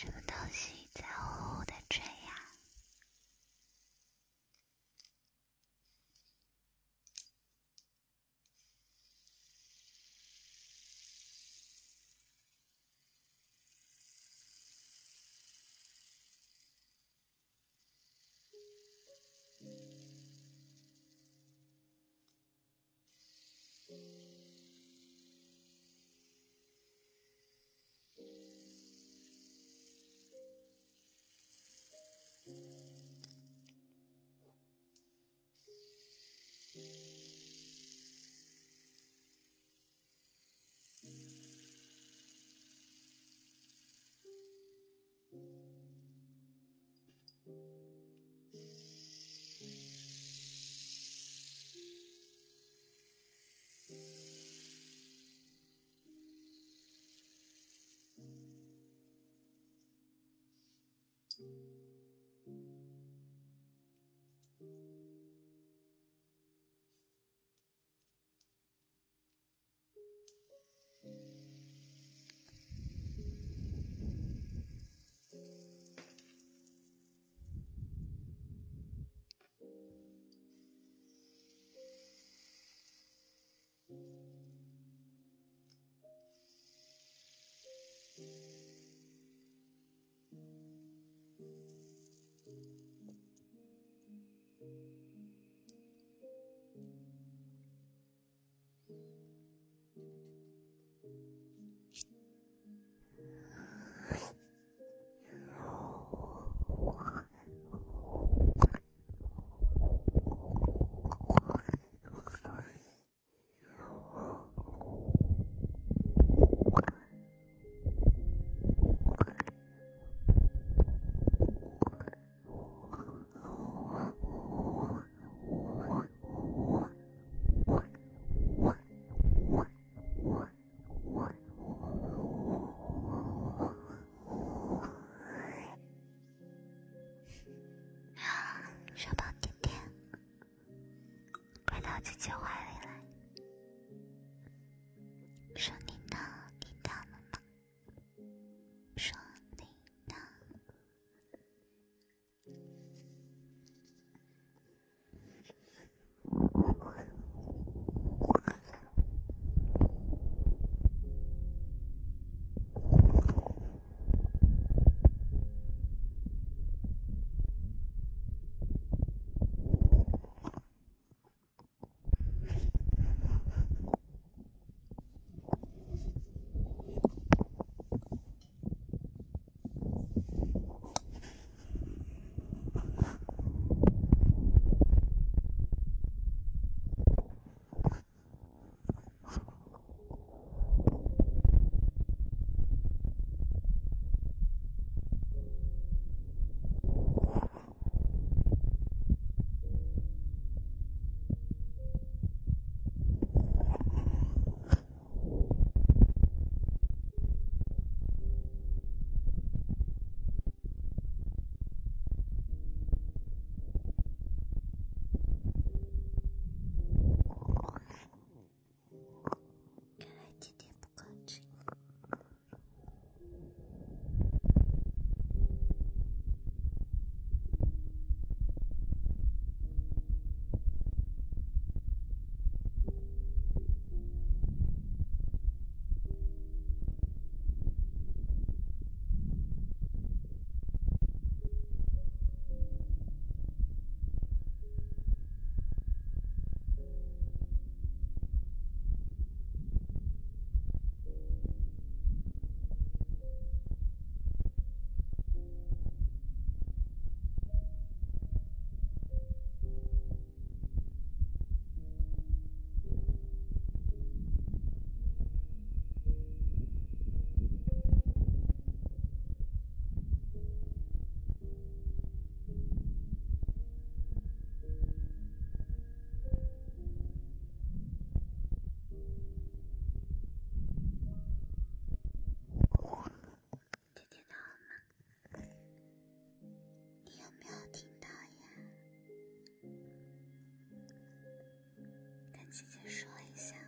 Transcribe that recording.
什么东西在哦姐姐说一下。